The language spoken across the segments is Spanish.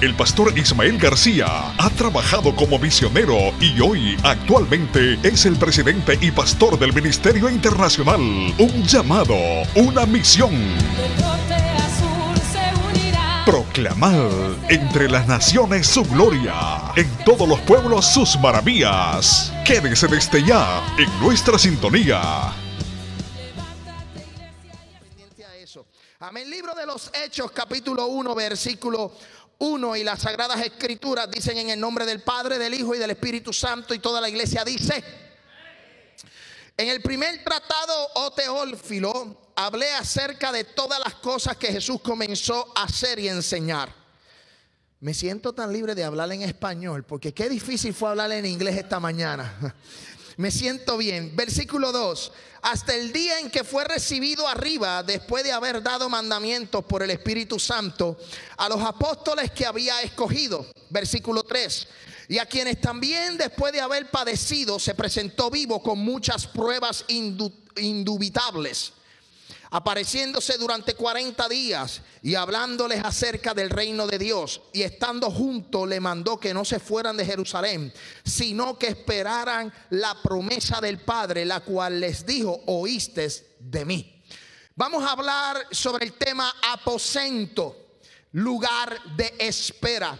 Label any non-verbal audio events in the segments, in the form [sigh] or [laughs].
El pastor Ismael García ha trabajado como misionero y hoy actualmente es el presidente y pastor del Ministerio Internacional. Un llamado, una misión. Proclamar entre las naciones su gloria, en todos los pueblos sus maravillas. Quédese desde ya en nuestra sintonía. Amén. Libro de los Hechos, capítulo 1, versículo 1 y las sagradas escrituras dicen en el nombre del Padre, del Hijo y del Espíritu Santo y toda la iglesia dice. En el primer tratado, o Teófilo, hablé acerca de todas las cosas que Jesús comenzó a hacer y enseñar. Me siento tan libre de hablar en español, porque qué difícil fue hablar en inglés esta mañana. [laughs] Me siento bien. Versículo 2. Hasta el día en que fue recibido arriba, después de haber dado mandamientos por el Espíritu Santo a los apóstoles que había escogido. Versículo 3. Y a quienes también después de haber padecido se presentó vivo con muchas pruebas indubitables apareciéndose durante 40 días y hablándoles acerca del reino de Dios. Y estando juntos le mandó que no se fueran de Jerusalén, sino que esperaran la promesa del Padre, la cual les dijo, oíste de mí. Vamos a hablar sobre el tema aposento, lugar de espera.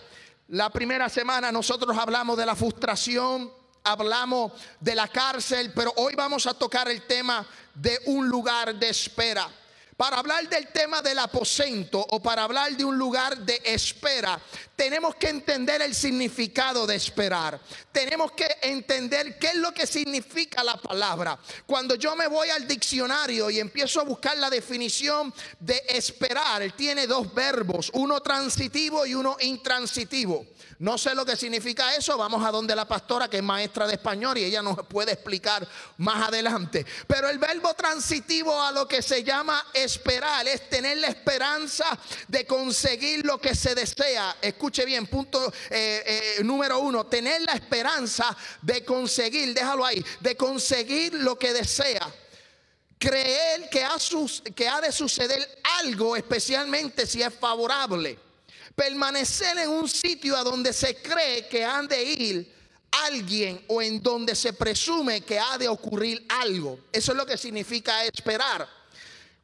La primera semana nosotros hablamos de la frustración, hablamos de la cárcel, pero hoy vamos a tocar el tema de un lugar de espera. Para hablar del tema del aposento o para hablar de un lugar de espera, tenemos que entender el significado de esperar. Tenemos que entender qué es lo que significa la palabra. Cuando yo me voy al diccionario y empiezo a buscar la definición de esperar, tiene dos verbos, uno transitivo y uno intransitivo. No sé lo que significa eso. Vamos a donde la pastora que es maestra de español y ella nos puede explicar más adelante. Pero el verbo transitivo a lo que se llama esperar es tener la esperanza de conseguir lo que se desea. Escuche bien, punto eh, eh, número uno, tener la esperanza de conseguir, déjalo ahí, de conseguir lo que desea creer que ha, que ha, de suceder algo, especialmente si es favorable permanecer en un sitio a donde se cree que han de ir alguien o en donde se presume que ha de ocurrir algo. Eso es lo que significa esperar.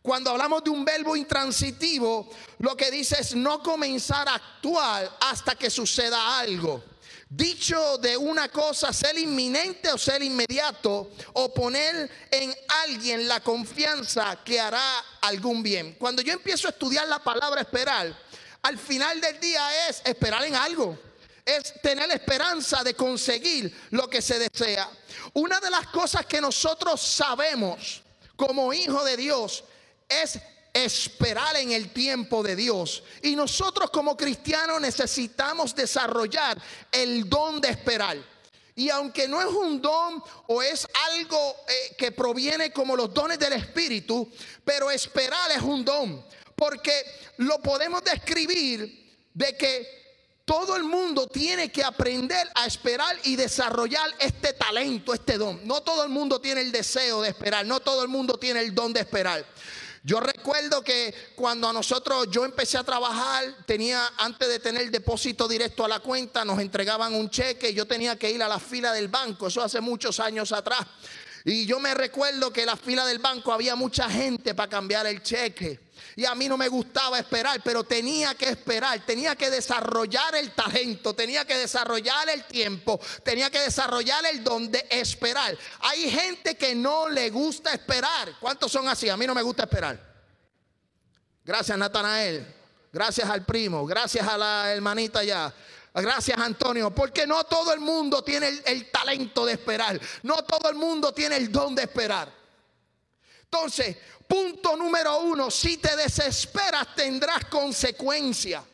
Cuando hablamos de un verbo intransitivo, lo que dice es no comenzar a actuar hasta que suceda algo. Dicho de una cosa, ser inminente o ser inmediato, o poner en alguien la confianza que hará algún bien. Cuando yo empiezo a estudiar la palabra esperar, al final del día es esperar en algo. Es tener esperanza de conseguir lo que se desea. Una de las cosas que nosotros sabemos como hijo de Dios es esperar en el tiempo de Dios. Y nosotros como cristianos necesitamos desarrollar el don de esperar. Y aunque no es un don o es algo eh, que proviene como los dones del Espíritu, pero esperar es un don porque lo podemos describir de que todo el mundo tiene que aprender a esperar y desarrollar este talento, este don. No todo el mundo tiene el deseo de esperar, no todo el mundo tiene el don de esperar. Yo recuerdo que cuando a nosotros yo empecé a trabajar, tenía antes de tener depósito directo a la cuenta, nos entregaban un cheque, yo tenía que ir a la fila del banco, eso hace muchos años atrás. Y yo me recuerdo que en la fila del banco había mucha gente para cambiar el cheque. Y a mí no me gustaba esperar, pero tenía que esperar, tenía que desarrollar el talento, tenía que desarrollar el tiempo, tenía que desarrollar el don de esperar. Hay gente que no le gusta esperar. ¿Cuántos son así? A mí no me gusta esperar. Gracias Natanael, gracias al primo, gracias a la hermanita ya. Gracias Antonio, porque no todo el mundo tiene el, talento de esperar, no todo el mundo tiene el don de esperar. Entonces, Punto número uno, si te desesperas tendrás consecuencia.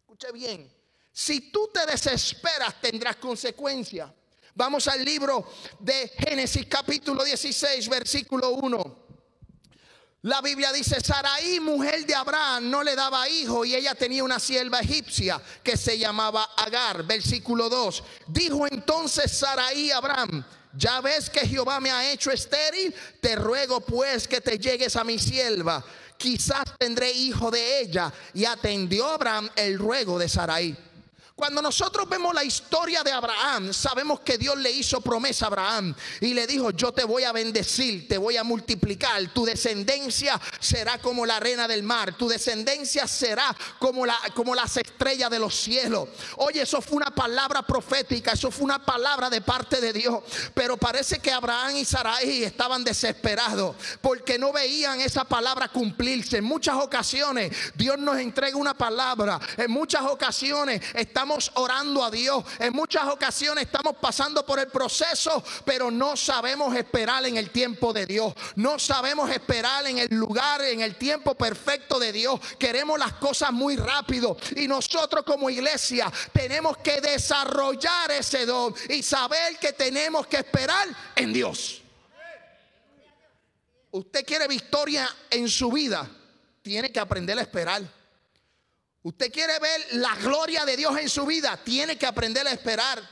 Escuche bien, si tú te desesperas tendrás consecuencia. Vamos al libro de Génesis capítulo 16, versículo 1. La Biblia dice, Saraí, mujer de Abraham, no le daba hijo y ella tenía una sierva egipcia que se llamaba Agar. Versículo 2. Dijo entonces Saraí a Abraham, ya ves que Jehová me ha hecho estéril, te ruego pues que te llegues a mi sierva, quizás tendré hijo de ella. Y atendió Abraham el ruego de Saraí. Cuando nosotros vemos la historia de Abraham, sabemos que Dios le hizo promesa a Abraham y le dijo, yo te voy a bendecir, te voy a multiplicar, tu descendencia será como la arena del mar, tu descendencia será como, la, como las estrellas de los cielos. Oye, eso fue una palabra profética, eso fue una palabra de parte de Dios, pero parece que Abraham y Sarai estaban desesperados porque no veían esa palabra cumplirse. En muchas ocasiones Dios nos entrega una palabra, en muchas ocasiones estamos orando a Dios. En muchas ocasiones estamos pasando por el proceso, pero no sabemos esperar en el tiempo de Dios. No sabemos esperar en el lugar, en el tiempo perfecto de Dios. Queremos las cosas muy rápido. Y nosotros como iglesia tenemos que desarrollar ese don y saber que tenemos que esperar en Dios. Usted quiere victoria en su vida, tiene que aprender a esperar. Usted quiere ver la gloria de Dios en su vida, tiene que aprender a esperar.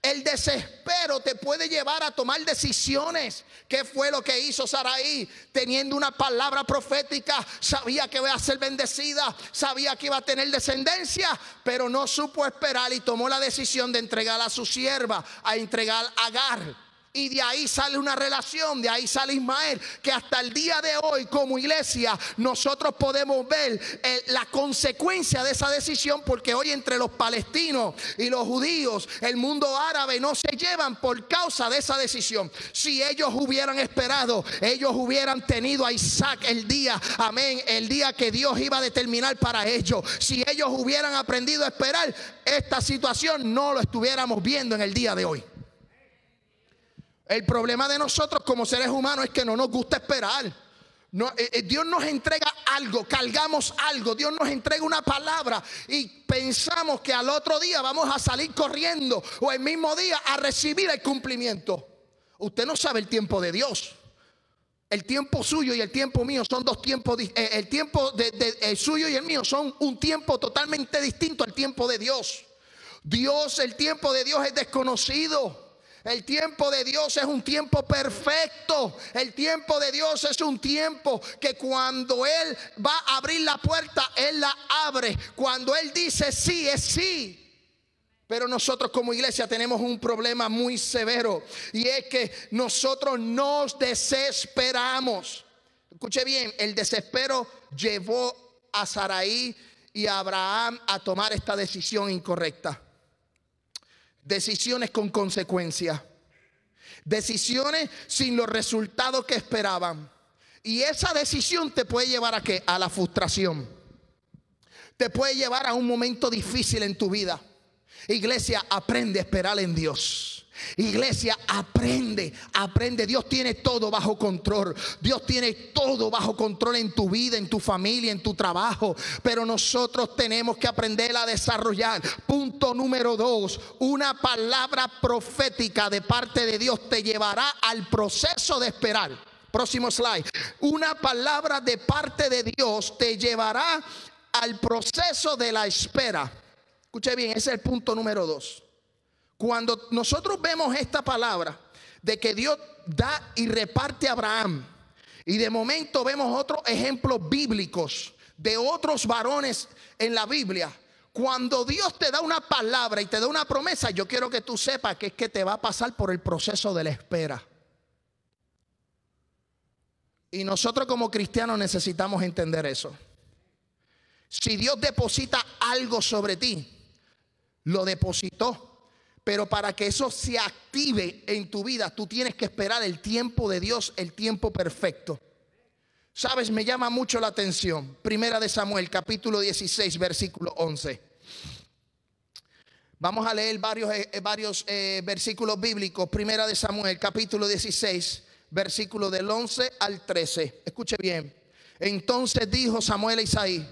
El desespero te puede llevar a tomar decisiones. ¿Qué fue lo que hizo Saraí? Teniendo una palabra profética, sabía que iba a ser bendecida, sabía que iba a tener descendencia, pero no supo esperar y tomó la decisión de entregar a su sierva, a entregar a Agar. Y de ahí sale una relación, de ahí sale Ismael, que hasta el día de hoy como iglesia nosotros podemos ver eh, la consecuencia de esa decisión, porque hoy entre los palestinos y los judíos, el mundo árabe no se llevan por causa de esa decisión. Si ellos hubieran esperado, ellos hubieran tenido a Isaac el día, amén, el día que Dios iba a determinar para ellos. Si ellos hubieran aprendido a esperar, esta situación no lo estuviéramos viendo en el día de hoy. El problema de nosotros como seres humanos es que no nos gusta esperar. No, eh, eh, Dios nos entrega algo, cargamos algo, Dios nos entrega una palabra y pensamos que al otro día vamos a salir corriendo o el mismo día a recibir el cumplimiento. Usted no sabe el tiempo de Dios. El tiempo suyo y el tiempo mío son dos tiempos, eh, el tiempo de, suyo y el mío son un tiempo totalmente distinto al tiempo de Dios. Dios, el tiempo de Dios es desconocido. El tiempo de Dios es un tiempo perfecto. El tiempo de Dios es un tiempo que cuando Él va a abrir la puerta, Él la abre. Cuando Él dice sí, es sí. Pero nosotros como iglesia tenemos un problema muy severo y es que nosotros nos desesperamos. Escuche bien, el desespero llevó a Saraí y a Abraham a tomar esta decisión incorrecta decisiones con consecuencias, decisiones sin los resultados que esperaban. Y esa decisión te puede llevar a qué? A la frustración. Te puede llevar a un momento difícil en tu vida. Iglesia, aprende a esperar en Dios. Iglesia, aprende, aprende. Dios tiene todo bajo control. Dios tiene todo bajo control en tu vida, en tu familia, en tu trabajo. Pero nosotros tenemos que aprender a desarrollar. Punto número dos, una palabra profética de parte de Dios te llevará al proceso de esperar. Próximo slide. Una palabra de parte de Dios te llevará al proceso de la espera. Escuche bien, ese es el punto número dos. Cuando nosotros vemos esta palabra de que Dios da y reparte a Abraham, y de momento vemos otros ejemplos bíblicos de otros varones en la Biblia, cuando Dios te da una palabra y te da una promesa, yo quiero que tú sepas que es que te va a pasar por el proceso de la espera. Y nosotros como cristianos necesitamos entender eso. Si Dios deposita algo sobre ti, lo depositó pero para que eso se active en tu vida, tú tienes que esperar el tiempo de Dios, el tiempo perfecto. Sabes, me llama mucho la atención. Primera de Samuel, capítulo 16, versículo 11. Vamos a leer varios, eh, eh, varios eh, versículos bíblicos. Primera de Samuel, capítulo 16, versículo del 11 al 13. Escuche bien. Entonces dijo Samuel a Isaí,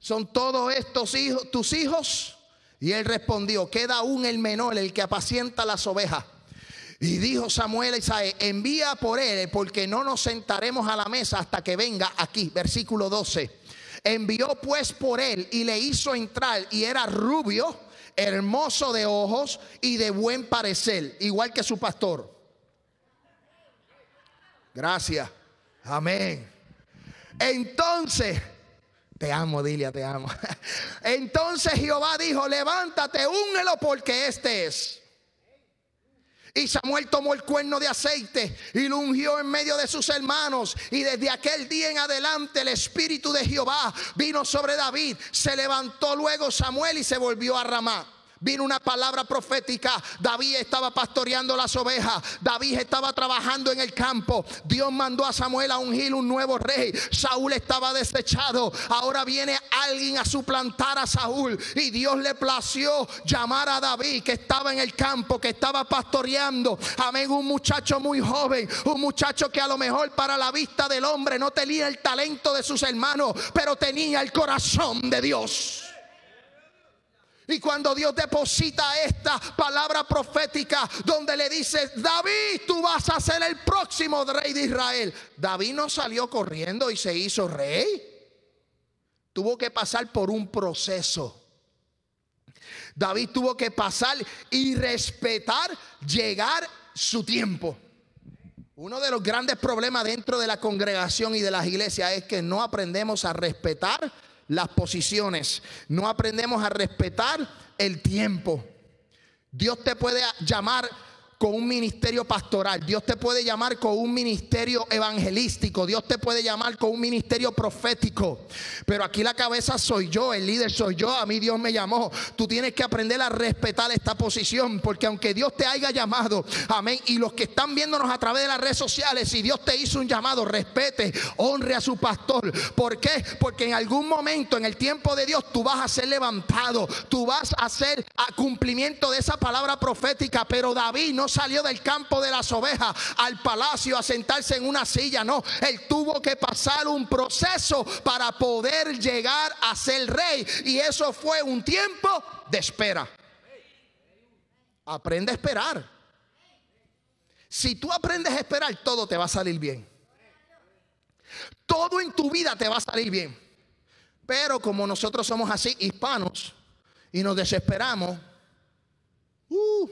¿son todos estos hijos tus hijos? Y él respondió, queda aún el menor, el que apacienta las ovejas. Y dijo Samuel a Isaías, envía por él, porque no nos sentaremos a la mesa hasta que venga aquí. Versículo 12. Envió pues por él y le hizo entrar y era rubio, hermoso de ojos y de buen parecer, igual que su pastor. Gracias. Amén. Entonces, te amo, Dilia, te amo. [laughs] Entonces Jehová dijo, levántate, úngelo porque este es. Y Samuel tomó el cuerno de aceite y lo ungió en medio de sus hermanos. Y desde aquel día en adelante el espíritu de Jehová vino sobre David. Se levantó luego Samuel y se volvió a Ramá. Vino una palabra profética. David estaba pastoreando las ovejas. David estaba trabajando en el campo. Dios mandó a Samuel a ungir un nuevo rey. Saúl estaba desechado. Ahora viene alguien a suplantar a Saúl. Y Dios le plació llamar a David que estaba en el campo, que estaba pastoreando. Amén. Un muchacho muy joven. Un muchacho que a lo mejor para la vista del hombre no tenía el talento de sus hermanos, pero tenía el corazón de Dios. Y cuando Dios deposita esta palabra profética donde le dice, David, tú vas a ser el próximo rey de Israel. David no salió corriendo y se hizo rey. Tuvo que pasar por un proceso. David tuvo que pasar y respetar, llegar su tiempo. Uno de los grandes problemas dentro de la congregación y de las iglesias es que no aprendemos a respetar las posiciones, no aprendemos a respetar el tiempo. Dios te puede llamar con un ministerio pastoral, Dios te puede llamar con un ministerio evangelístico, Dios te puede llamar con un ministerio profético. Pero aquí la cabeza soy yo, el líder soy yo, a mí Dios me llamó. Tú tienes que aprender a respetar esta posición, porque aunque Dios te haya llamado, amén, y los que están viéndonos a través de las redes sociales, si Dios te hizo un llamado, respete, honre a su pastor. ¿Por qué? Porque en algún momento, en el tiempo de Dios, tú vas a ser levantado, tú vas a hacer a cumplimiento de esa palabra profética, pero David no salió del campo de las ovejas al palacio a sentarse en una silla, no. Él tuvo que pasar un proceso para poder llegar a ser rey. Y eso fue un tiempo de espera. Aprende a esperar. Si tú aprendes a esperar, todo te va a salir bien. Todo en tu vida te va a salir bien. Pero como nosotros somos así, hispanos, y nos desesperamos, uh,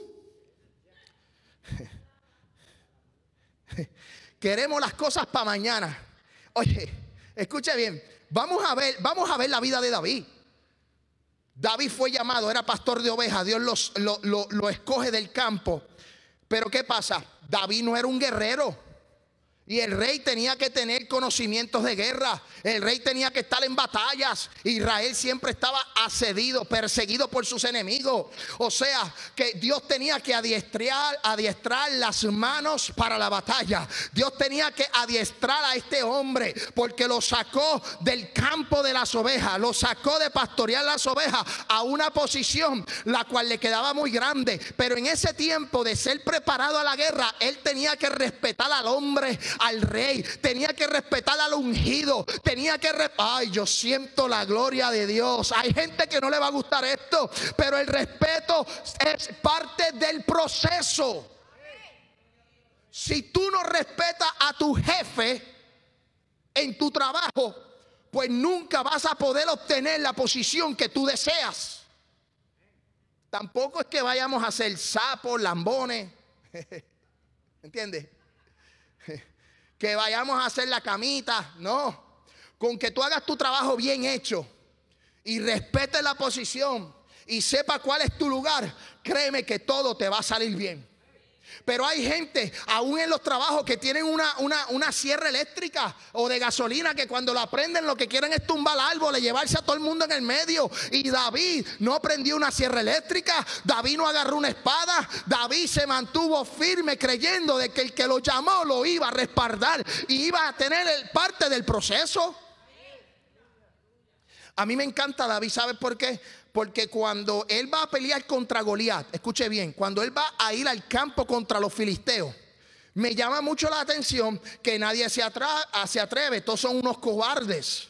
[laughs] Queremos las cosas para mañana. Oye, escuche bien. Vamos a ver, vamos a ver la vida de David. David fue llamado, era pastor de ovejas. Dios lo, lo escoge del campo. Pero ¿qué pasa? David no era un guerrero. Y el rey tenía que tener conocimientos de guerra. El rey tenía que estar en batallas. Israel siempre estaba asedido, perseguido por sus enemigos. O sea, que Dios tenía que adiestrar, adiestrar las manos para la batalla. Dios tenía que adiestrar a este hombre porque lo sacó del campo de las ovejas. Lo sacó de pastorear las ovejas a una posición la cual le quedaba muy grande. Pero en ese tiempo de ser preparado a la guerra, él tenía que respetar al hombre al rey, tenía que respetar al ungido, tenía que... Ay, yo siento la gloria de Dios. Hay gente que no le va a gustar esto, pero el respeto es parte del proceso. Si tú no respetas a tu jefe en tu trabajo, pues nunca vas a poder obtener la posición que tú deseas. Tampoco es que vayamos a ser sapos, lambones. [laughs] ¿Entiendes? Que vayamos a hacer la camita, no. Con que tú hagas tu trabajo bien hecho y respetes la posición y sepa cuál es tu lugar, créeme que todo te va a salir bien. Pero hay gente, aún en los trabajos, que tienen una, una, sierra eléctrica o de gasolina que cuando la prenden lo que quieren es tumbar árboles, llevarse a todo el mundo en el medio. Y David no prendió una sierra eléctrica, David no agarró una espada, David se mantuvo firme creyendo de que el que lo llamó lo iba a respaldar y iba a tener el parte del proceso. A mí me encanta David, ¿sabes por qué? Porque cuando él va a pelear contra Goliat, escuche bien, cuando él va a ir al campo contra los filisteos, me llama mucho la atención que nadie se, se atreve, todos son unos cobardes.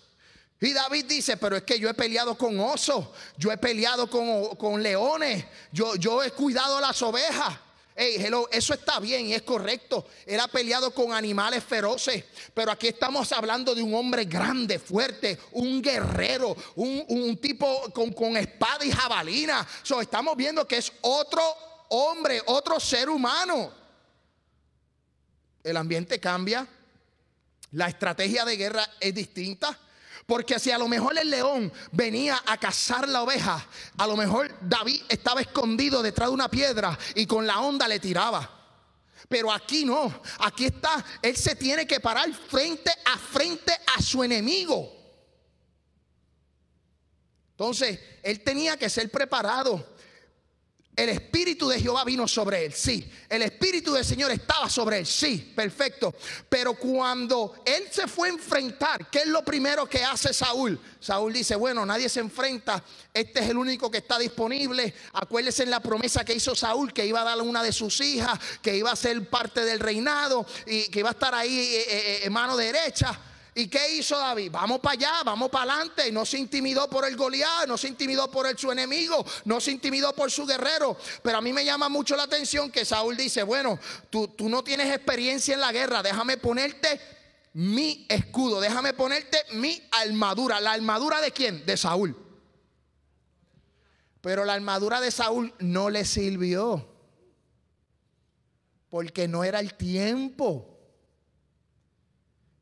Y David dice, pero es que yo he peleado con osos, yo he peleado con, con leones, yo, yo he cuidado las ovejas. Hey, hello, eso está bien y es correcto. Él ha peleado con animales feroces, pero aquí estamos hablando de un hombre grande, fuerte, un guerrero, un, tipo con, espada y jabalina. So, estamos viendo que es otro hombre, otro ser humano. El ambiente cambia, la estrategia de guerra es distinta. Porque si a lo mejor el león venía a cazar la oveja, a lo mejor David estaba escondido detrás de una piedra y con la onda le tiraba. Pero aquí no, aquí está, él se tiene que parar frente a frente a su enemigo. Entonces, él tenía que ser preparado. El Espíritu de Jehová vino sobre él, sí. El Espíritu del Señor estaba sobre él, sí, perfecto. Pero cuando él se fue a enfrentar, ¿qué es lo primero que hace Saúl? Saúl dice, bueno, nadie se enfrenta, este es el único que está disponible. Acuérdese en la promesa que hizo Saúl, que iba a darle una de sus hijas, que iba a ser parte del reinado y que iba a estar ahí eh, eh, eh, mano derecha. ¿Y qué hizo David? Vamos para allá, vamos para adelante. No se intimidó por el Goliat, no se intimidó por el, su enemigo, no se intimidó por su guerrero. Pero a mí me llama mucho la atención que Saúl dice, bueno, tú, tú no tienes experiencia en la guerra, déjame ponerte mi escudo, déjame ponerte mi armadura. ¿La armadura de quién? De Saúl. Pero la armadura de Saúl no le sirvió. Porque no era el tiempo.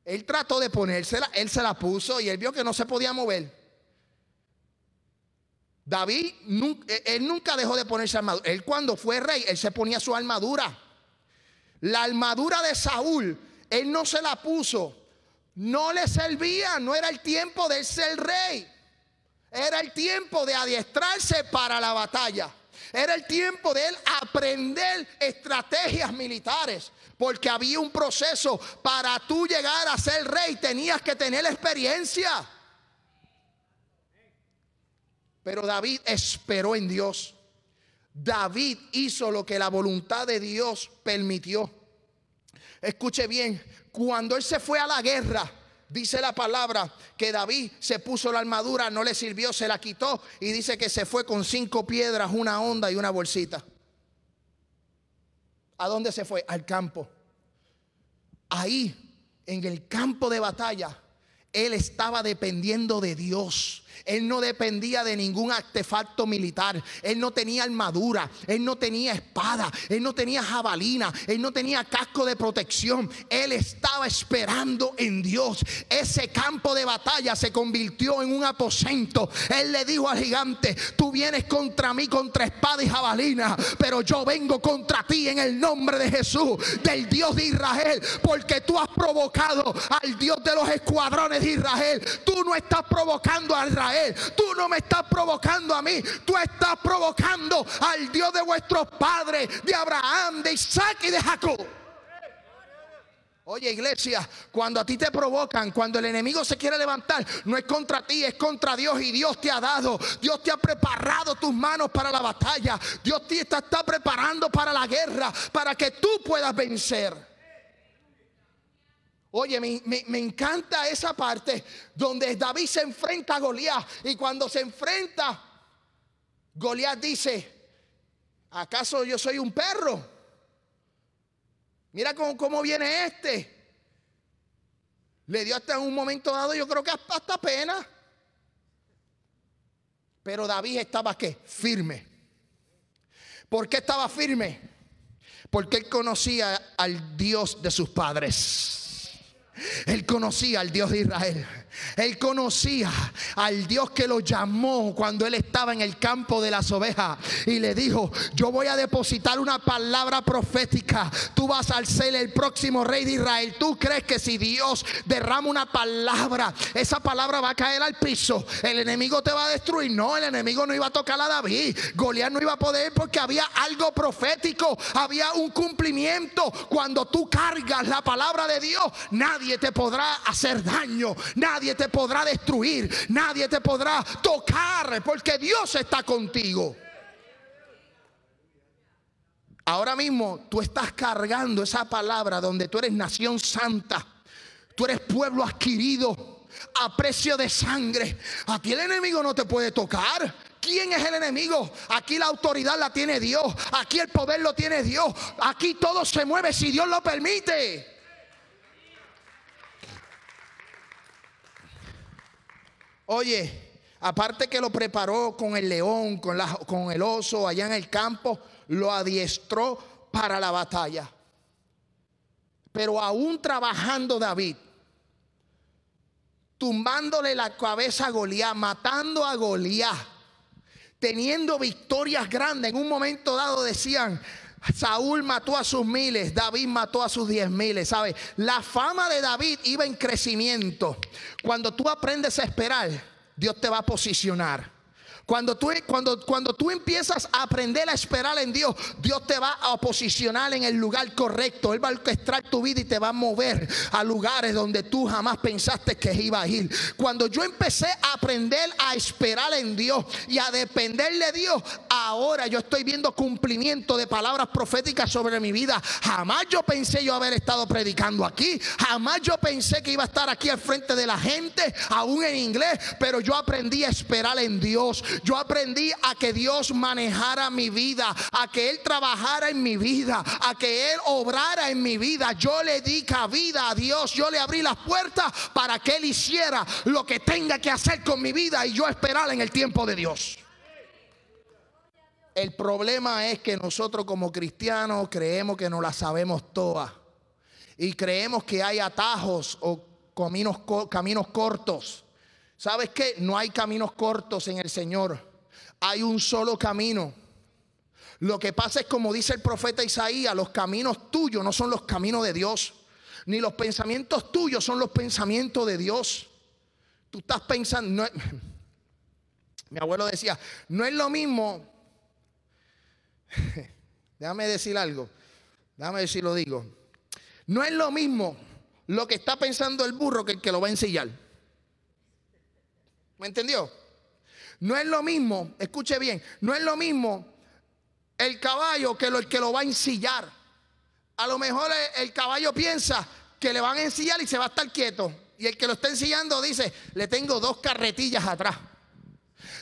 Él trató de ponérsela, él se la puso y él vio que no se podía mover. David, eh, él nunca dejó de ponerse armadura. Él cuando fue rey, él se ponía su armadura. La armadura de Saúl, él no se la puso. No le servía, no era el tiempo de ser rey. Era el tiempo de adiestrarse para la batalla. Era el tiempo de él aprender estrategias militares. Porque había un proceso para tú llegar a ser rey, tenías que tener experiencia. Pero David esperó en Dios. David hizo lo que la voluntad de Dios permitió. Escuche bien, cuando él se fue a la guerra, dice la palabra que David se puso la armadura, no le sirvió, se la quitó y dice que se fue con cinco piedras, una onda y una bolsita. ¿A dónde se fue? Al campo. Ahí, en el campo de batalla, él estaba dependiendo de Dios. Él no dependía de ningún artefacto militar. Él no tenía armadura. Él no tenía espada. Él no tenía jabalina. Él no tenía casco de protección. Él estaba esperando en Dios. Ese campo de batalla se convirtió en un aposento. Él le dijo al gigante, tú vienes contra mí contra espada y jabalina, pero yo vengo contra ti en el nombre de Jesús, del Dios de Israel, porque tú has provocado al Dios de los escuadrones de Israel. Tú no estás provocando a Israel Tú no me estás provocando a mí. Tú estás provocando al Dios de vuestros padres, de Abraham, de Isaac y de Jacob. Oye iglesia, cuando a ti te provocan, cuando el enemigo se quiere levantar, no es contra ti, es contra Dios y Dios te ha dado, Dios te ha preparado tus manos para la batalla, Dios te está, está preparando para la guerra, para que tú puedas vencer. Oye, me, encanta esa parte donde David se enfrenta a Goliat. Y cuando se enfrenta, Goliat dice, ¿acaso yo soy un perro? Mira cómo, cómo viene este. Le dio hasta en un momento dado, yo creo que hasta pena. Pero David estaba qué? Firme. ¿Por qué estaba firme? Porque él conocía al Dios de sus padres. Él conocía al Dios de Israel. Él conocía al Dios que lo llamó cuando él estaba en el campo de las ovejas y le dijo, yo voy a depositar una palabra profética. Tú vas a ser el próximo rey de Israel. ¿Tú crees que si Dios derrama una palabra, esa palabra va a caer al piso? El enemigo te va a destruir. No, el enemigo no iba a tocar a David. Goliat no iba a poder porque había algo profético, había un cumplimiento. Cuando tú cargas la palabra de Dios, nadie te podrá hacer daño. Nadie nadie te podrá destruir, nadie te podrá tocar, porque Dios está contigo. Ahora mismo tú estás cargando esa palabra donde tú eres nación santa, tú eres pueblo adquirido a precio de sangre. A ti el enemigo no te puede tocar. ¿Quién es el enemigo? Aquí la autoridad la tiene Dios. Aquí el poder lo tiene Dios. Aquí todo se mueve si Dios lo permite. Oye, aparte que lo preparó con el león, con, con el oso allá en el campo, lo adiestró para la batalla. Pero aún trabajando David, tumbándole la cabeza a Goliat, matando a Goliat, teniendo victorias grandes. En un momento dado decían, Saúl mató a sus miles, David mató a sus diez miles, ¿sabes? La fama de David iba en crecimiento. Cuando tú aprendes a esperar, Dios te va a posicionar. Cuando tú, cuando, cuando tú empiezas a aprender a esperar en Dios, Dios te va a posicionar en el lugar correcto. Él va a orquestar tu vida y te va a mover a lugares donde tú jamás pensaste que iba a ir. Cuando yo empecé a aprender a esperar en Dios y a depender de Dios, ahora yo estoy viendo cumplimiento de palabras proféticas sobre mi vida. Jamás yo pensé yo haber estado predicando aquí. Jamás yo pensé que iba a estar aquí al frente de la gente, aún en inglés. Pero yo aprendí a esperar en Dios. Yo aprendí a que Dios manejara mi vida, a que Él trabajara en mi vida, a que Él obrara en mi vida. Yo le di cabida a Dios, yo le abrí las puertas para que Él hiciera lo que tenga que hacer con mi vida y yo esperar en el tiempo de Dios. El problema es que nosotros como cristianos creemos que no la sabemos todas y creemos que hay atajos o caminos, caminos cortos ¿Sabes qué? No hay caminos cortos en el Señor. Hay un solo camino. Lo que pasa es como dice el profeta Isaías, los caminos tuyos no son los caminos de Dios, ni los pensamientos tuyos son los pensamientos de Dios. Tú estás pensando, [laughs] mi abuelo decía, no es lo mismo, [laughs] déjame decir algo, déjame decir lo digo, no es lo mismo lo que está pensando el burro que el que lo va a ensillar. ¿Me entendió? No es lo mismo, escuche bien, no es lo mismo el caballo que lo, el que lo va a ensillar. A lo mejor el, caballo piensa que le van a ensillar y se va a estar quieto. Y el que lo está ensillando dice, le tengo dos carretillas atrás.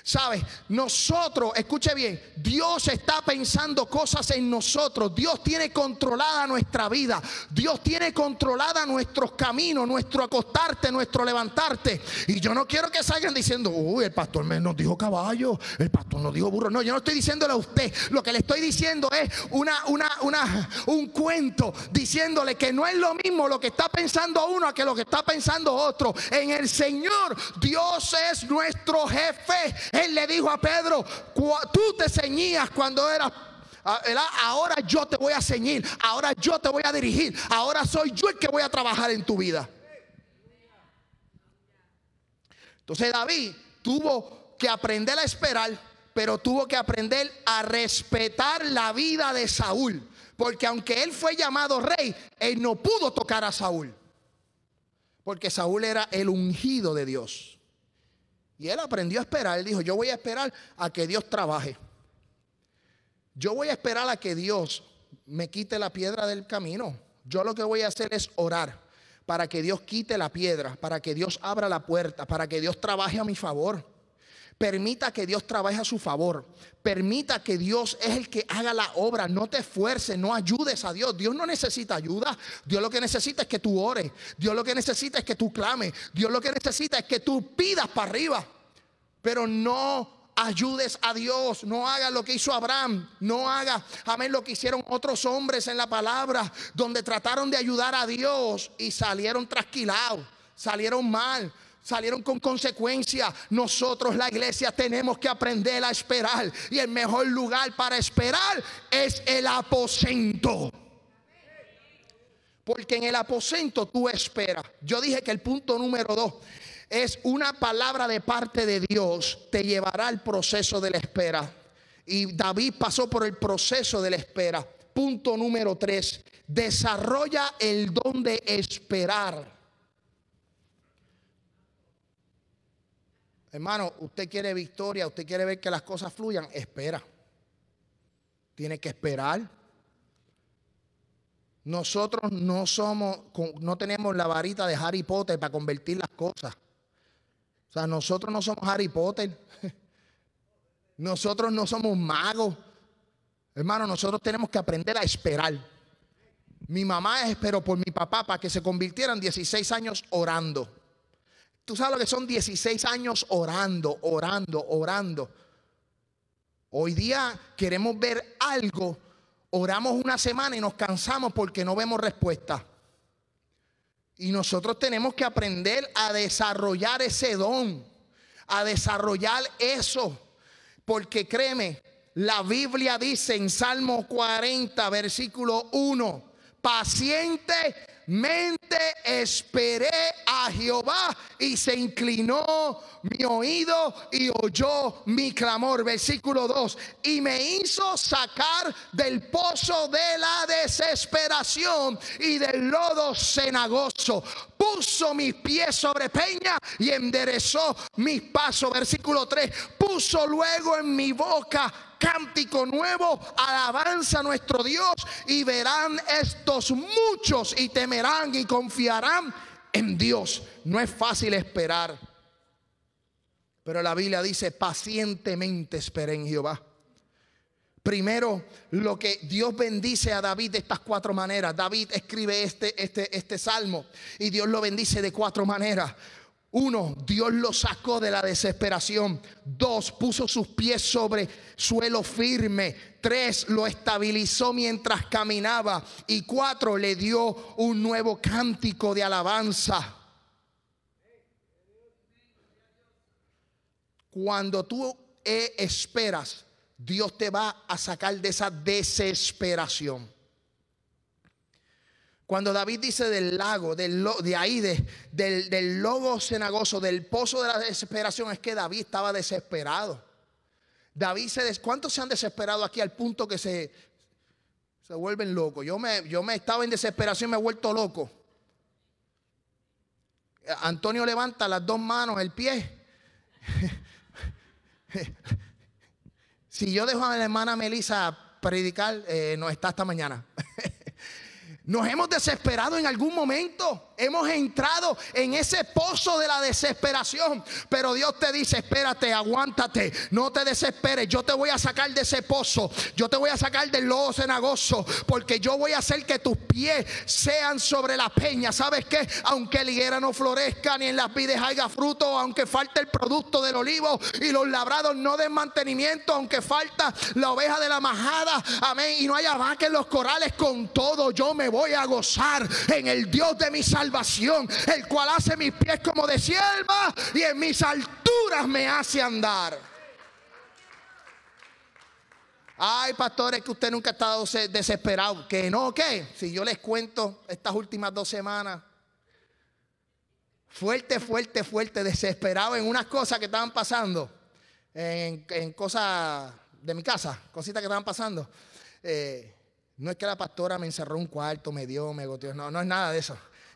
¿Sabes? Nosotros, escuche bien, Dios está pensando cosas en nosotros. Dios tiene controlada nuestra vida. Dios tiene controlada nuestros caminos, nuestro acostarte, nuestro levantarte. Y yo no quiero que salgan diciendo, uy, el pastor nos dijo caballo, el pastor nos dijo burro. No, yo no estoy diciéndole a usted. Lo que le estoy diciendo es una, una, una, un cuento diciéndole que no es lo mismo lo que está pensando uno que lo que está pensando otro. En el Señor, Dios es nuestro jefe. Él le dijo a Pedro, tú te ceñías cuando eras ah, Ahora yo te voy a ceñir, ahora yo te voy a dirigir, ahora soy yo el que voy a trabajar en tu vida. Entonces David tuvo que aprender a esperar, pero tuvo que aprender a respetar la vida de Saúl. Porque aunque él fue llamado rey, él no pudo tocar a Saúl. Porque Saúl era el ungido de Dios. Y él aprendió a esperar. Él dijo, yo voy a esperar a que Dios trabaje. Yo voy a esperar a que Dios me quite la piedra del camino. Yo lo que voy a hacer es orar para que Dios quite la piedra, para que Dios abra la puerta, para que Dios trabaje a mi favor. Permita que Dios trabaje a su favor. Permita que Dios es el que haga la obra. No te esfuerces, no ayudes a Dios. Dios no necesita ayuda. Dios lo que necesita es que tú ores. Dios lo que necesita es que tú clames. Dios lo que necesita es que tú pidas para arriba. Pero no ayudes a Dios, no hagas lo que hizo Abraham, no hagas, amén, lo que hicieron otros hombres en la palabra, donde trataron de ayudar a Dios y salieron trasquilados, salieron mal, salieron con consecuencia. Nosotros, la iglesia, tenemos que aprender a esperar. Y el mejor lugar para esperar es el aposento. Porque en el aposento tú esperas. Yo dije que el punto número dos es una palabra de parte de Dios te llevará al proceso de la espera. Y David pasó por el proceso de la espera. Punto número tres, desarrolla el don de esperar. Hermano, usted quiere victoria, usted quiere ver que las cosas fluyan, espera. Tiene que esperar. Nosotros no somos, no tenemos la varita de Harry Potter para convertir las cosas. O sea, nosotros no somos Harry Potter. [laughs] Nosotros no somos magos. Hermano, nosotros tenemos que aprender a esperar. Mi mamá esperó por mi papá para que se convirtieran 16 años orando. Tú sabes lo que son 16 años orando, orando, orando. Hoy día queremos ver algo, oramos una semana y nos cansamos porque no vemos respuesta. Y nosotros tenemos que aprender a desarrollar ese don, a desarrollar eso. Porque créeme, la Biblia dice en Salmo 40, versículo 1, paciente mente esperé a Jehová y se inclinó mi oído y oyó mi clamor. Versículo 2. Y me hizo sacar del pozo de la desesperación y del lodo cenagoso. Puso mis pies sobre peña y enderezó mis pasos. Versículo 3. Puso luego en mi boca cántico nuevo, alabanza a nuestro Dios y verán estos muchos y temerán y confiarán en Dios. No es fácil esperar, pero la Biblia dice pacientemente esperen en Jehová. Primero, lo que Dios bendice a David de estas cuatro maneras. David escribe este, este, este salmo y Dios lo bendice de cuatro maneras. Uno, Dios lo sacó de la desesperación. Dos, puso sus pies sobre suelo firme. Tres, lo estabilizó mientras caminaba. Y cuatro, le dio un nuevo cántico de alabanza. Cuando tú eh, esperas, Dios te va a sacar de esa desesperación. Cuando David dice del lago, de ahí, del, del logo cenagoso, del pozo de la desesperación, es que David estaba desesperado. David se ¿Cuántos se han desesperado aquí al punto que se, se vuelven locos? Yo me, yo me estaba en desesperación y me he vuelto loco. Antonio levanta las dos manos, el pie. [laughs] si yo dejo a la hermana Melissa predicar, eh, no está hasta mañana. Nos hemos desesperado en algún momento. Hemos entrado en ese pozo de la desesperación. Pero Dios te dice, espérate, aguántate, no te desesperes. Yo te voy a sacar de ese pozo. Yo te voy a sacar del lodo cenagoso. Porque yo voy a hacer que tus pies sean sobre la peña. ¿Sabes qué? Aunque la higuera no florezca, ni en las vides haya fruto, aunque falte el producto del olivo y los labrados no den mantenimiento, aunque falta la oveja de la majada, amén, y no haya vaca en los corales, con todo yo me voy a gozar en el Dios de mi salvación, el cual hace mis pies como de sierva y en mis alturas me hace andar. Ay, pastores, que usted nunca ha estado desesperado. Que no, ¿qué? Si yo les cuento estas últimas dos semanas, fuerte, fuerte, fuerte, desesperado en unas cosas que estaban pasando, en, cosas de mi casa, cositas que estaban pasando. Eh, no es que la pastora me encerró un cuarto, me dio, me goteó. No, no es nada de eso.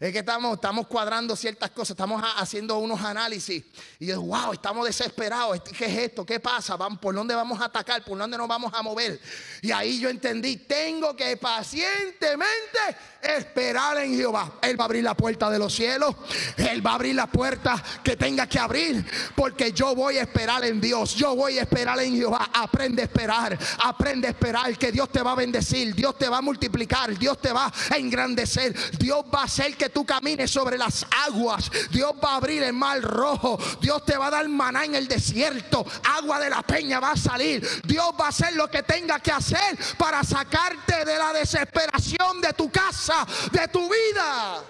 Es que estamos, estamos cuadrando ciertas cosas, estamos haciendo unos análisis. Y yo, wow, estamos desesperados. ¿Qué es esto? ¿Qué pasa? ¿Por dónde vamos a atacar? ¿Por dónde nos vamos a mover? Y ahí yo entendí, tengo que pacientemente esperar en Jehová. Él va a abrir la puerta de los cielos. Él va a abrir la puerta que tenga que abrir. Porque yo voy a esperar en Dios. Yo voy a esperar en Jehová. Aprende a esperar. Aprende a esperar que Dios te va a bendecir. Dios te va a multiplicar. Dios te va a engrandecer. Dios va a hacer que tú camines sobre las aguas. Dios va a abrir el mar rojo. Dios te va a dar maná en el desierto. Agua de la peña va a salir. Dios va a hacer lo que tenga que hacer para sacarte de la desesperación de tu casa, de tu vida.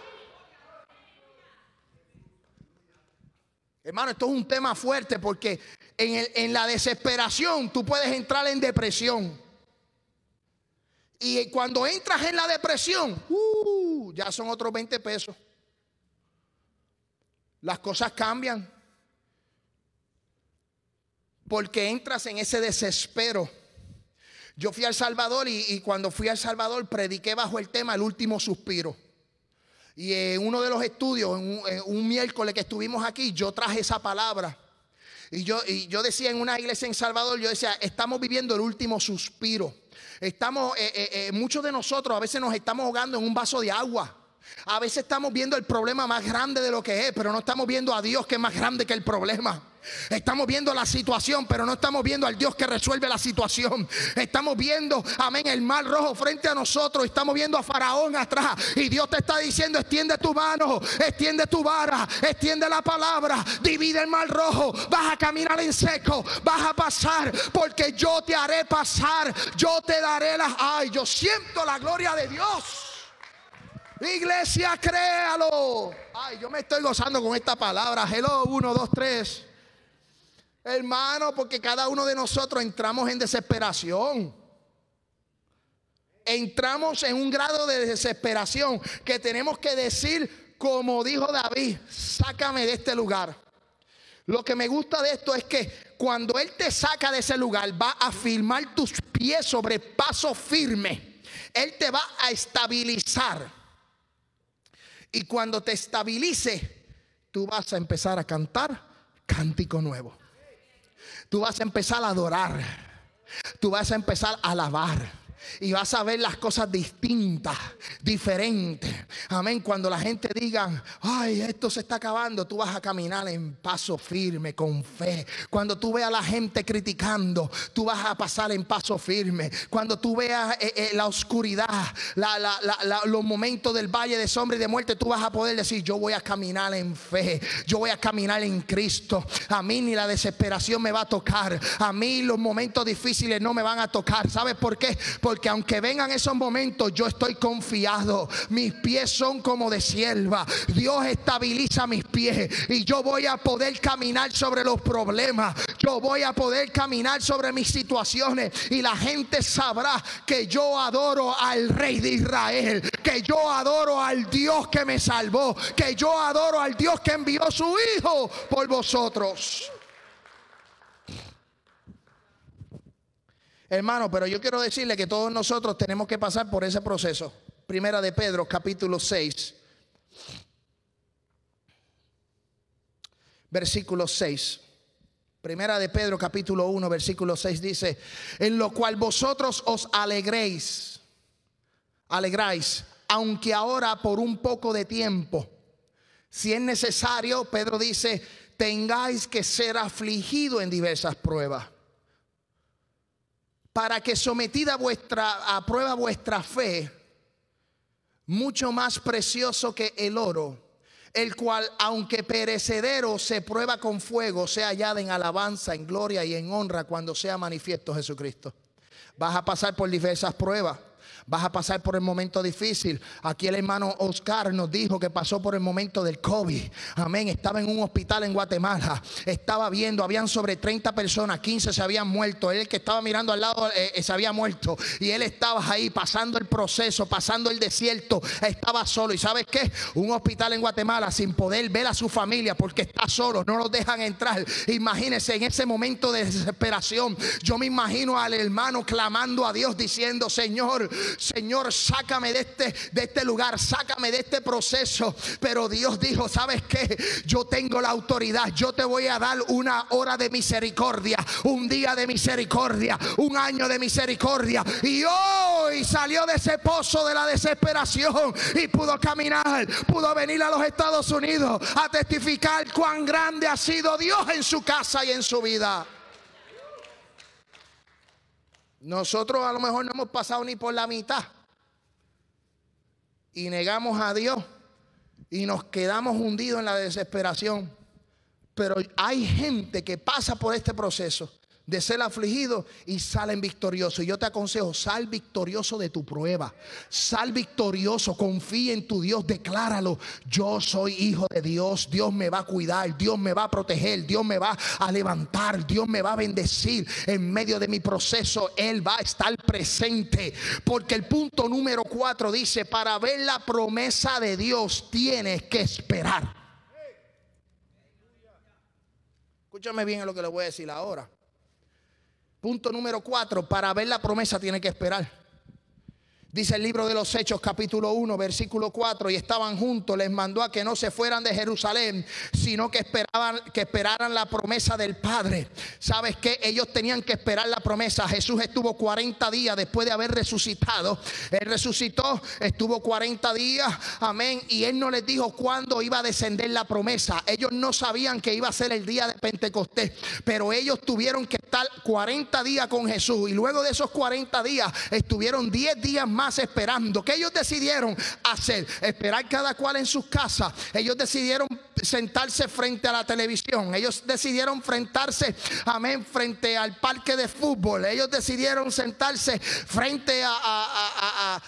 Hermano, esto es un tema fuerte porque en, en la desesperación tú puedes entrar en depresión. Y cuando entras en la depresión, uh, ya son otros 20 pesos. Las cosas cambian. Porque entras en ese desespero. Yo fui al Salvador y, cuando fui al Salvador prediqué bajo el tema el último suspiro. Y en uno de los estudios, en un, miércoles que estuvimos aquí, yo traje esa palabra. Y yo, y yo decía en una iglesia en Salvador, yo decía, estamos viviendo el último suspiro. Estamos, eh, eh, eh, muchos de nosotros a veces nos estamos ahogando en un vaso de agua. A veces estamos viendo el problema más grande de lo que es, pero no estamos viendo a Dios que es más grande que el problema. Estamos viendo la situación, pero no estamos viendo al Dios que resuelve la situación. Estamos viendo, amén, el mar rojo frente a nosotros. Estamos viendo a Faraón atrás. Y Dios te está diciendo, extiende tu mano, extiende tu vara, extiende la palabra, divide el mar rojo. Vas a caminar en seco, vas a pasar, porque yo te haré pasar. Yo te daré las... Ay, yo siento la gloria de Dios. Iglesia, créalo. Ay, yo me estoy gozando con esta palabra. Hello, uno, dos, tres. Hermano, porque cada uno de nosotros entramos en desesperación. Entramos en un grado de desesperación que tenemos que decir, como dijo David, sácame de este lugar. Lo que me gusta de esto es que cuando Él te saca de ese lugar, va a firmar tus pies sobre paso firme. Él te va a estabilizar. Y cuando te estabilice, tú vas a empezar a cantar cántico nuevo. Tú vas a empezar a adorar. Tú vas a empezar a alabar y vas a ver las cosas distintas, diferentes. Amén. Cuando la gente diga, ay, esto se está acabando, tú vas a caminar en paso firme, con fe. Cuando tú veas a la gente criticando, tú vas a pasar en paso firme. Cuando tú veas eh, eh, la oscuridad, los momentos del valle de sombra y de muerte, tú vas a poder decir, yo voy a caminar en fe, yo voy a caminar en Cristo. A mí ni la desesperación me va a tocar. A mí los momentos difíciles no me van a tocar. ¿Sabes por qué? Aunque vengan esos momentos, yo estoy confiado. Mis pies son como de sierva. Dios estabiliza mis pies y yo voy a poder caminar sobre los problemas. Yo voy a poder caminar sobre mis situaciones y la gente sabrá que yo adoro al Rey de Israel, que yo adoro al Dios que me salvó, que yo adoro al Dios que envió su Hijo por vosotros. Hermano, pero yo quiero decirle que todos nosotros tenemos que pasar por ese proceso. Primera de Pedro, capítulo 6. Versículo 6. Primera de Pedro, capítulo 1, versículo 6 dice, en lo cual vosotros os alegréis, alegráis, aunque ahora por un poco de tiempo, si es necesario, Pedro dice, tengáis que ser afligido en diversas pruebas para que sometida vuestra, a prueba vuestra fe, mucho más precioso que el oro, el cual, aunque perecedero, se prueba con fuego, sea hallada en alabanza, en gloria y en honra cuando sea manifiesto Jesucristo. Vas a pasar por diversas pruebas. Vas a pasar por el momento difícil. Aquí el hermano Oscar nos dijo que pasó por el momento del COVID. Amén. Estaba en un hospital en Guatemala. Estaba viendo, habían sobre 30 personas, 15 se habían muerto. Él que estaba mirando al lado eh, eh, se había muerto. Y él estaba ahí pasando el proceso, pasando el desierto. Estaba solo. ¿Y sabes qué? Un hospital en Guatemala sin poder ver a su familia porque está solo. No lo dejan entrar. Imagínense en ese momento de desesperación. Yo me imagino al hermano clamando a Dios diciendo, Señor, Señor, sácame de este, de este lugar, sácame de este proceso. Pero Dios dijo, ¿sabes qué? Yo tengo la autoridad, yo te voy a dar una hora de misericordia, un día de misericordia, un año de misericordia. Y hoy salió de ese pozo de la desesperación y pudo caminar, pudo venir a los Estados Unidos a testificar cuán grande ha sido Dios en su casa y en su vida. Nosotros a lo mejor no hemos pasado ni por la mitad. Y negamos a Dios. Y nos quedamos hundidos en la desesperación. Pero hay gente que pasa por este proceso de ser afligido y salen victoriosos. Y yo te aconsejo, sal victorioso de tu prueba. Sal victorioso, confía en tu Dios, decláralo. Yo soy hijo de Dios, Dios me va a cuidar, Dios me va a proteger, Dios me va a levantar, Dios me va a bendecir. En medio de mi proceso, Él va a estar presente. Porque el punto número cuatro dice, para ver la promesa de Dios tienes que esperar. Escúchame bien lo que le voy a decir ahora. Punto número cuatro, para ver la promesa tiene que esperar. Dice el libro de los Hechos capítulo 1 versículo 4 y estaban juntos, les mandó a que no se fueran de Jerusalén, sino que esperaban que esperaran la promesa del Padre. ¿Sabes qué? Ellos tenían que esperar la promesa. Jesús estuvo 40 días después de haber resucitado. Él resucitó, estuvo 40 días, amén, y él no les dijo cuándo iba a descender la promesa. Ellos no sabían que iba a ser el día de Pentecostés, pero ellos tuvieron que estar 40 días con Jesús y luego de esos 40 días estuvieron 10 días más esperando. que ellos decidieron hacer? Esperar cada cual en sus casas. Ellos decidieron sentarse frente a la televisión. Ellos decidieron enfrentarse, amén, frente al parque de fútbol. Ellos decidieron sentarse frente a, a,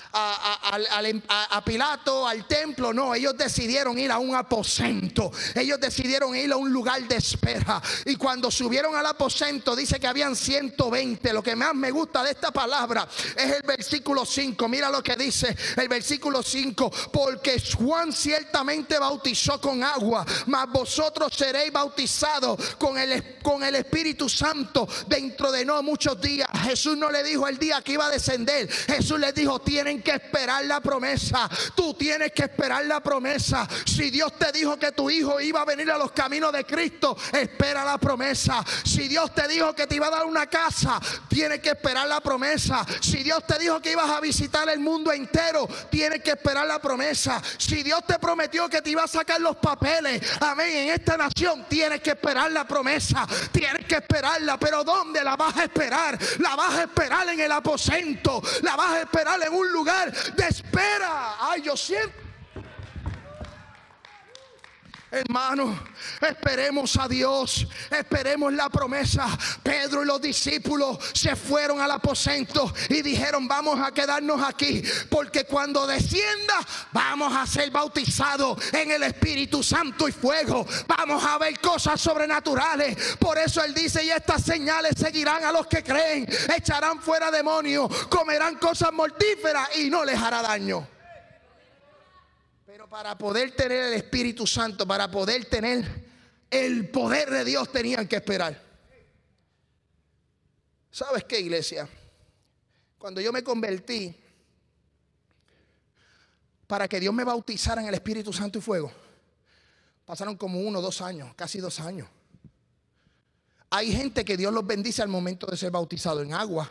a, Pilato, al templo. No, ellos decidieron ir a un aposento. Ellos decidieron ir a un lugar de espera. Y cuando subieron al aposento, dice que habían 120. Lo que más me gusta de esta palabra es el versículo 5. Mira lo que dice el versículo 5. Porque Juan ciertamente bautizó con agua mas vosotros seréis bautizados con el, con el Espíritu Santo dentro de no muchos días. Jesús no le dijo el día que iba a descender. Jesús le dijo, tienen que esperar la promesa. Tú tienes que esperar la promesa. Si Dios te dijo que tu hijo iba a venir a los caminos de Cristo, espera la promesa. Si Dios te dijo que te iba a dar una casa, tienes que esperar la promesa. Si Dios te dijo que ibas a visitar el mundo entero, tienes que esperar la promesa. Si Dios te prometió que te iba a sacar los papeles, amén, en esta nación tienes que esperar la promesa, tienes que esperarla, pero ¿dónde la vas a esperar? La vas a esperar en el aposento, la vas a esperar en un lugar de espera. Ay, yo siento Hermano, esperemos a Dios, esperemos la promesa. Pedro y los discípulos se fueron al aposento y dijeron, vamos a quedarnos aquí, porque cuando descienda vamos a ser bautizados en el Espíritu Santo y fuego. Vamos a ver cosas sobrenaturales. Por eso él dice, y estas señales seguirán a los que creen, echarán fuera demonios, comerán cosas mortíferas y no les hará daño para poder tener el Espíritu Santo, para poder tener el poder de Dios, tenían que esperar. ¿Sabes qué, iglesia? Cuando yo me convertí, para que Dios me bautizara en el Espíritu Santo y fuego, pasaron como uno, dos años, casi dos años. Hay gente que Dios los bendice al momento de ser bautizado en agua.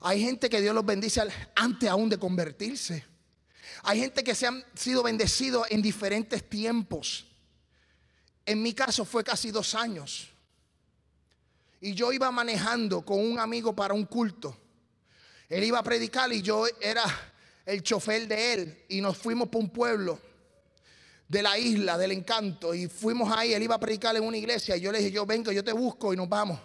Hay gente que Dios los bendice antes aún de convertirse. Hay gente que se han sido bendecidos en diferentes tiempos. En mi caso fue casi dos años. Y yo iba manejando con un amigo para un culto. Él iba a predicar y yo era el chofer de él. Y nos fuimos por un pueblo de la isla del encanto. Y fuimos ahí, él iba a predicar en una iglesia. Y yo le dije, yo vengo, yo te busco y nos vamos.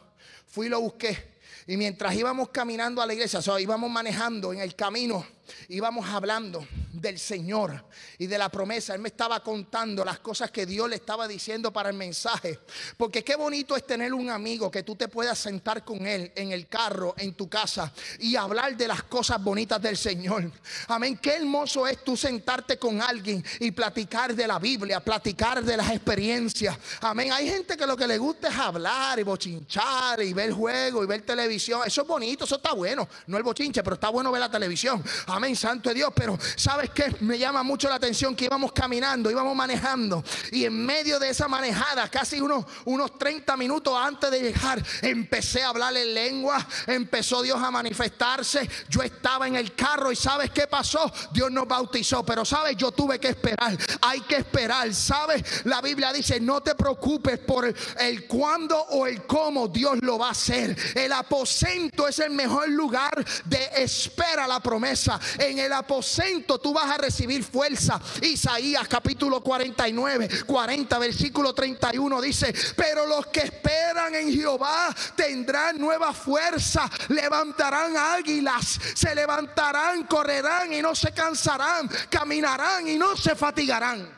Fui y lo busqué. Y mientras íbamos caminando a la iglesia, o sea, íbamos manejando en el camino, íbamos hablando del Señor y de la promesa. Él me estaba contando las cosas que Dios le estaba diciendo para el mensaje. Porque qué bonito es tener un amigo que tú te puedas sentar con él en el carro, en tu casa y hablar de las cosas bonitas del Señor. Amén. Qué hermoso es tú sentarte con alguien y platicar de la Biblia, platicar de las experiencias. Amén. Hay gente que lo que le gusta es hablar y bochinchar y ver juegos y ver televisión. Eso es bonito, eso está bueno. No el bochinche, pero está bueno ver la televisión. Amén, santo de Dios. Pero ¿sabes qué? Me llama mucho la atención que íbamos caminando, íbamos manejando. Y en medio de esa manejada, casi unos, unos 30 minutos antes de llegar, empecé a hablar en lengua. Empezó Dios a manifestarse. Yo estaba en el carro y ¿sabes qué pasó? Dios nos bautizó. Pero ¿sabes? Yo tuve que esperar. Hay que esperar. ¿Sabes? La Biblia dice, no te preocupes por el, el cuándo o el cómo Dios lo va a hacer. El aposento es el mejor lugar de espera la promesa. En el aposento tú vas a recibir fuerza. Isaías capítulo 49, 40, versículo 31 dice, pero los que esperan en Jehová tendrán nueva fuerza, levantarán águilas, se levantarán, correrán y no se cansarán, caminarán y no se fatigarán.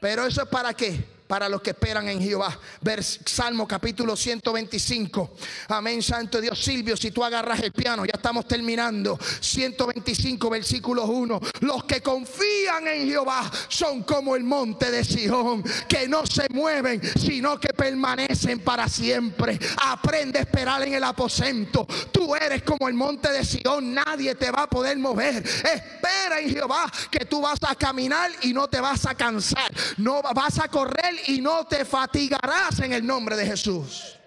Pero eso es para qué? Para los que esperan en Jehová. Salmo capítulo 125. Amén, Santo Dios. Silvio, si tú agarras el piano, ya estamos terminando. 125, versículo 1. Los que confían en Jehová son como el monte de Sion, que no se mueven, sino que permanecen para siempre. Aprende a esperar en el aposento. Tú eres como el monte de Sion, nadie te va a poder mover. Espera en Jehová que tú vas a caminar y no te vas a cansar. No vas a correr y no te fatigarás en el nombre de Jesús.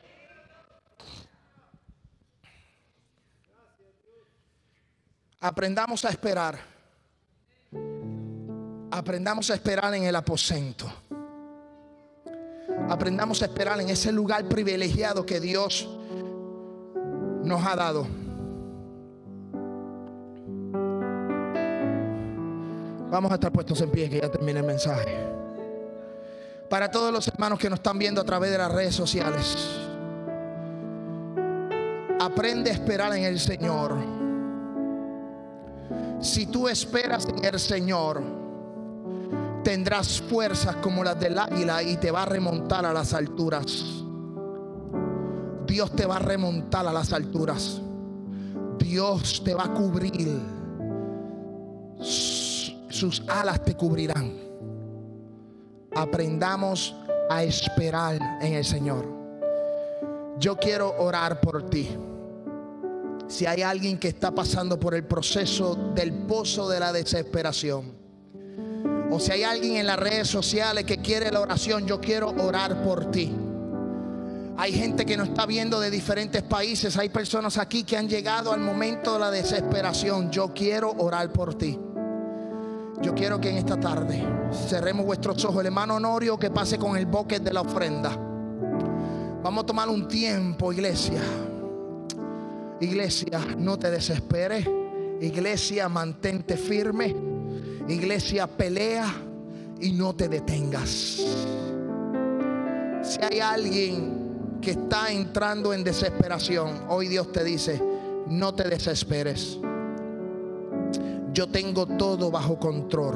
Aprendamos a esperar. Aprendamos a esperar en el aposento. Aprendamos a esperar en ese lugar privilegiado que Dios nos ha dado. Vamos a estar puestos en pie que ya termine el mensaje. Para todos los hermanos que nos están viendo a través de las redes sociales. Aprende a esperar en el Señor. Si tú esperas en el Señor, tendrás fuerzas como las del águila y te va a remontar a las alturas. Dios te va a remontar a las alturas. Dios te va a cubrir. Sus alas te cubrirán. Aprendamos a esperar en el Señor. Yo quiero orar por ti. Si hay alguien que está pasando por el proceso del pozo de la desesperación, o si hay alguien en las redes sociales que quiere la oración, yo quiero orar por ti. Hay gente que nos está viendo de diferentes países. Hay personas aquí que han llegado al momento de la desesperación. Yo quiero orar por ti. Yo quiero que en esta tarde cerremos vuestros ojos. El hermano Honorio que pase con el boque de la ofrenda. Vamos a tomar un tiempo, iglesia. Iglesia, no te desesperes. Iglesia, mantente firme. Iglesia, pelea y no te detengas. Si hay alguien que está entrando en desesperación, hoy Dios te dice, no te desesperes. Yo tengo todo bajo control.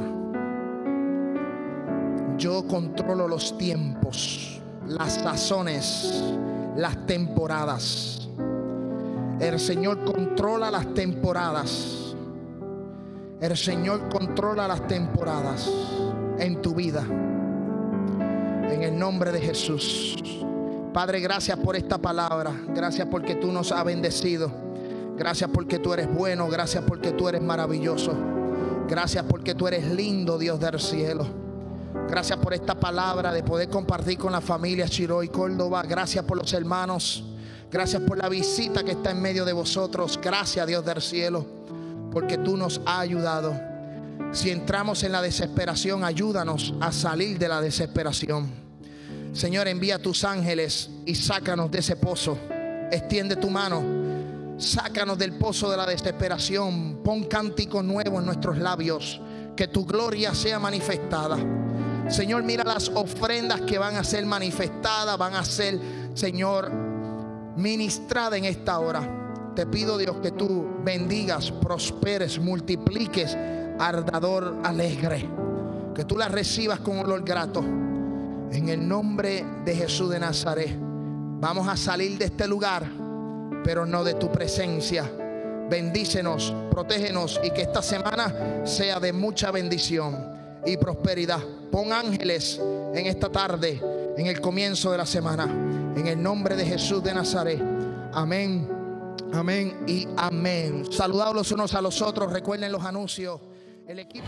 Yo controlo los tiempos, las sazones, las temporadas. El Señor controla las temporadas. El Señor controla las temporadas en tu vida. En el nombre de Jesús. Padre, gracias por esta palabra. Gracias porque tú nos has bendecido. Gracias porque tú eres bueno. Gracias porque tú eres maravilloso. Gracias porque tú eres lindo, Dios del cielo. Gracias por esta palabra de poder compartir con la familia Chiro y Córdoba. Gracias por los hermanos. Gracias por la visita que está en medio de vosotros. Gracias, Dios del cielo, porque tú nos has ayudado. Si entramos en la desesperación, ayúdanos a salir de la desesperación. Señor, envía tus ángeles y sácanos de ese pozo. Extiende tu mano. Sácanos del pozo de la desesperación. Pon cántico nuevo en nuestros labios. Que tu gloria sea manifestada. Señor, mira las ofrendas que van a ser manifestadas, van a ser, Señor, ministradas en esta hora. Te pido, Dios, que tú bendigas, prosperes, multipliques, ardador alegre. Que tú las recibas con olor grato. En el nombre de Jesús de Nazaret, vamos a salir de este lugar, pero no de tu presencia. Bendícenos, protégenos y que esta semana sea de mucha bendición y prosperidad. Pon ángeles en esta tarde, en el comienzo de la semana. En el nombre de Jesús de Nazaret. Amén, amén y amén. Saludados los unos a los otros. Recuerden los anuncios. El equipo